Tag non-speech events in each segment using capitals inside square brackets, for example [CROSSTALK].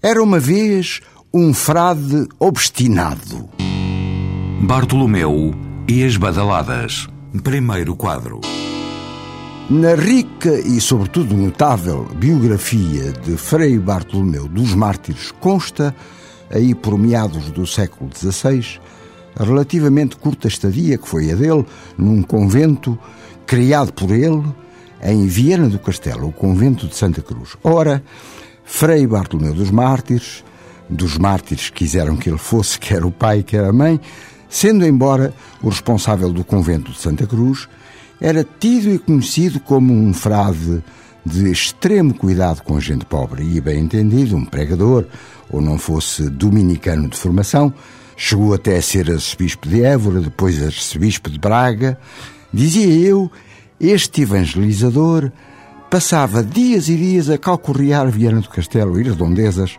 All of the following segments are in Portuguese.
Era uma vez um frade obstinado. Bartolomeu e as Badaladas. Primeiro quadro. Na rica e, sobretudo, notável biografia de Frei Bartolomeu dos Mártires consta, aí por meados do século XVI, a relativamente curta estadia que foi a dele num convento criado por ele em Viena do Castelo, o convento de Santa Cruz. Ora, Frei Bartolomeu dos Mártires, dos mártires quiseram que ele fosse, [LAUGHS] quer o pai, quer a mãe, sendo embora o responsável do convento de Santa Cruz, era tido e conhecido como um frade de extremo cuidado com a gente pobre e, bem entendido, um pregador, ou não fosse dominicano de formação, chegou até a ser arcebispo de Évora, depois arcebispo de Braga. Dizia eu, este evangelizador passava dias e dias a calcorrear Viana do Castelo e redondezas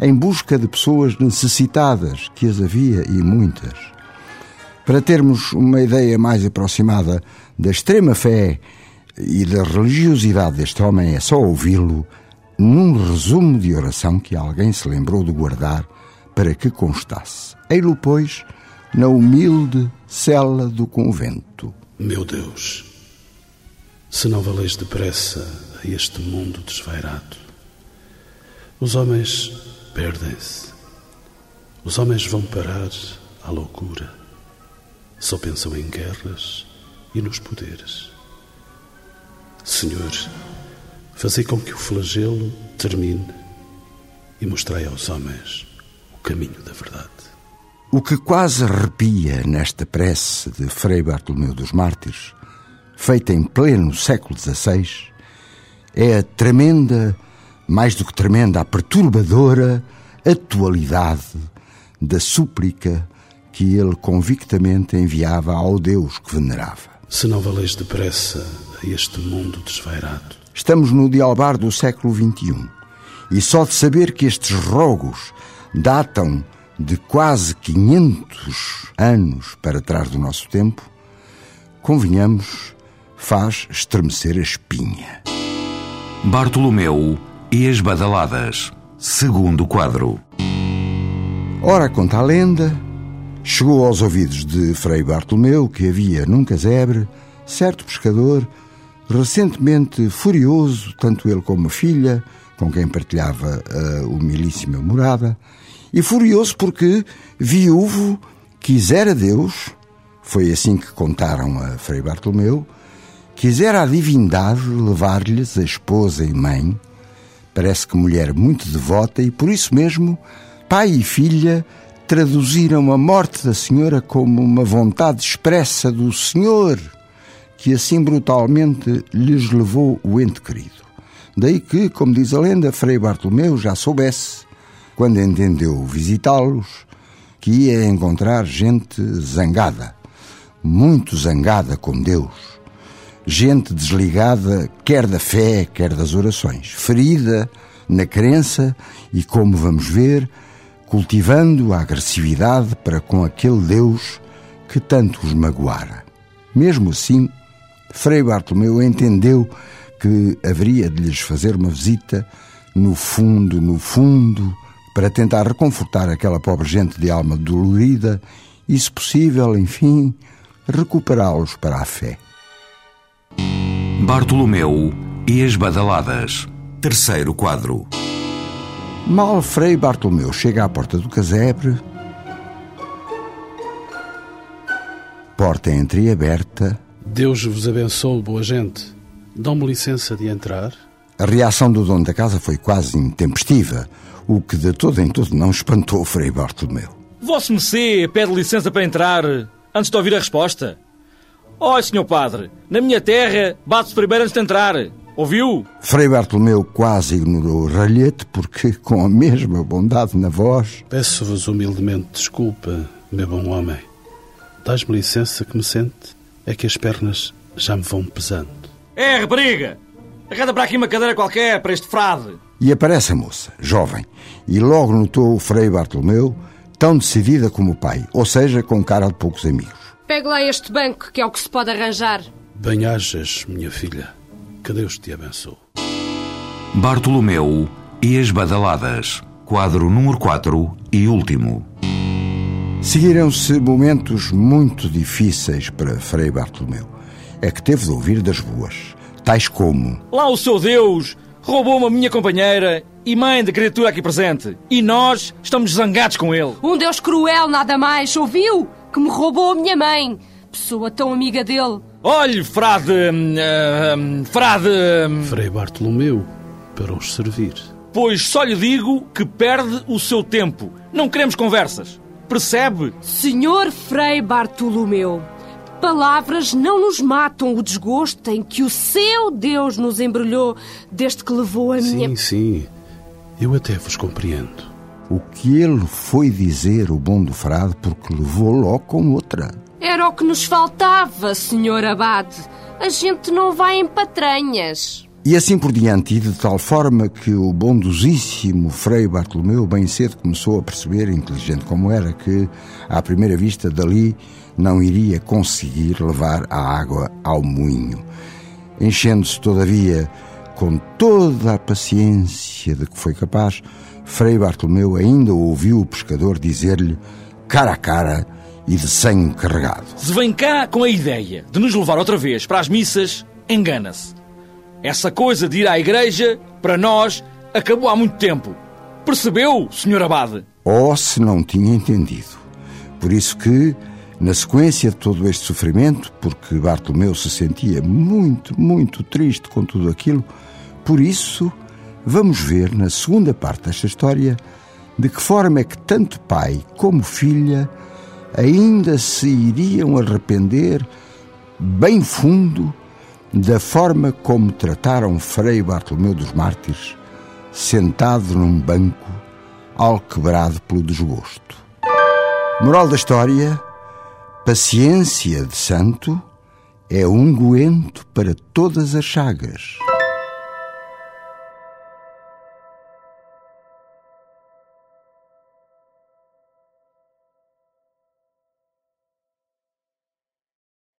em busca de pessoas necessitadas, que as havia e muitas. Para termos uma ideia mais aproximada da extrema fé e da religiosidade deste homem, é só ouvi-lo num resumo de oração que alguém se lembrou de guardar para que constasse. Ei-lo, pois, na humilde cela do convento. Meu Deus, se não valeis depressa a este mundo desvairado, os homens perdem-se, os homens vão parar à loucura, só pensam em guerras e nos poderes. Senhor, fazei com que o flagelo termine e mostrai aos homens o caminho da verdade. O que quase arrepia nesta prece de Frei Bartolomeu dos Mártires, feita em pleno século XVI, é a tremenda, mais do que tremenda, a perturbadora atualidade da súplica que ele convictamente enviava ao Deus que venerava. Se não valeis depressa a este mundo desvairado, Estamos no dialbar do século XXI e só de saber que estes rogos datam de quase 500 anos para trás do nosso tempo, convenhamos, faz estremecer a espinha. Bartolomeu e as Badaladas. Segundo quadro. Ora, conta a lenda, chegou aos ouvidos de Frei Bartolomeu que havia num casebre certo pescador, recentemente furioso, tanto ele como a filha, com quem partilhava a humilíssima morada, e furioso porque, viúvo, quisera Deus, foi assim que contaram a Frei Bartolomeu, quisera a divindade levar-lhes a esposa e mãe, parece que mulher muito devota, e por isso mesmo, pai e filha traduziram a morte da senhora como uma vontade expressa do Senhor, que assim brutalmente lhes levou o ente querido. Daí que, como diz a lenda, Frei Bartolomeu já soubesse, quando entendeu visitá-los, que ia encontrar gente zangada, muito zangada com Deus, gente desligada quer da fé, quer das orações, ferida na crença e, como vamos ver, cultivando a agressividade para com aquele Deus que tanto os magoara. Mesmo assim, Frei Bartolomeu entendeu que haveria de lhes fazer uma visita no fundo, no fundo, para tentar reconfortar aquela pobre gente de alma dolorida e, se possível, enfim, recuperá-los para a fé. Bartolomeu e as Badaladas. Terceiro quadro. Mal Frei Bartolomeu chega à porta do casebre, porta entreaberta, Deus vos abençoe, boa gente. Dão-me licença de entrar? A reação do dono da casa foi quase intempestiva, o que de todo em todo não espantou Frei Bartolomeu. Vosso Messê pede licença para entrar antes de ouvir a resposta. Olha, senhor padre, na minha terra bate-se primeiro antes de entrar. Ouviu? Frei Bartolomeu quase ignorou o ralhete, porque, [LAUGHS] com a mesma bondade na voz, Peço-vos humildemente desculpa, meu bom homem. Dás-me licença que me sente? É que as pernas já me vão pesando. É, rapariga! Arreda para aqui uma cadeira qualquer para este frade. e aparece a moça, jovem, e logo notou o Frei Bartolomeu, tão decidida como o pai, ou seja, com cara de poucos amigos. Pegue lá este banco, que é o que se pode arranjar. Bem-ajas, minha filha. Que Deus te abençoe. Bartolomeu e as Badaladas. Quadro número 4 e último. Seguiram-se momentos muito difíceis para Frei Bartolomeu. É que teve de ouvir das ruas, tais como Lá o seu Deus roubou-me a minha companheira e mãe da criatura aqui presente. E nós estamos zangados com ele. Um Deus cruel, nada mais, ouviu? Que me roubou a minha mãe. Pessoa tão amiga dele. Olhe, frade. hum, frade. hum, Frei Bartolomeu, para os servir. Pois só lhe digo que perde o seu tempo. Não queremos conversas. Percebe? Senhor Frei Bartolomeu, palavras não nos matam o desgosto em que o seu Deus nos embrulhou desde que levou a minha... Sim, sim. Eu até vos compreendo. O que ele foi dizer o bom do frade porque levou logo com outra. Era o que nos faltava, senhor Abade. A gente não vai em patranhas. E assim por diante, e de tal forma que o bondosíssimo Frei Bartolomeu bem cedo começou a perceber, inteligente como era, que, à primeira vista dali, não iria conseguir levar a água ao moinho. Enchendo-se, todavia, com toda a paciência de que foi capaz, Frei Bartolomeu ainda ouviu o pescador dizer-lhe, cara a cara e de sangue carregado. Se vem cá com a ideia de nos levar outra vez para as missas, engana-se. Essa coisa de ir à igreja, para nós, acabou há muito tempo. Percebeu, Sr. Abade? ou se não tinha entendido. Por isso que, na sequência de todo este sofrimento, porque Bartolomeu se sentia muito, muito triste com tudo aquilo, por isso vamos ver na segunda parte desta história de que forma é que tanto pai como filha ainda se iriam arrepender bem fundo da forma como trataram Frei Bartolomeu dos Mártires, sentado num banco, alquebrado pelo desgosto. Moral da história: paciência de santo é unguento para todas as chagas.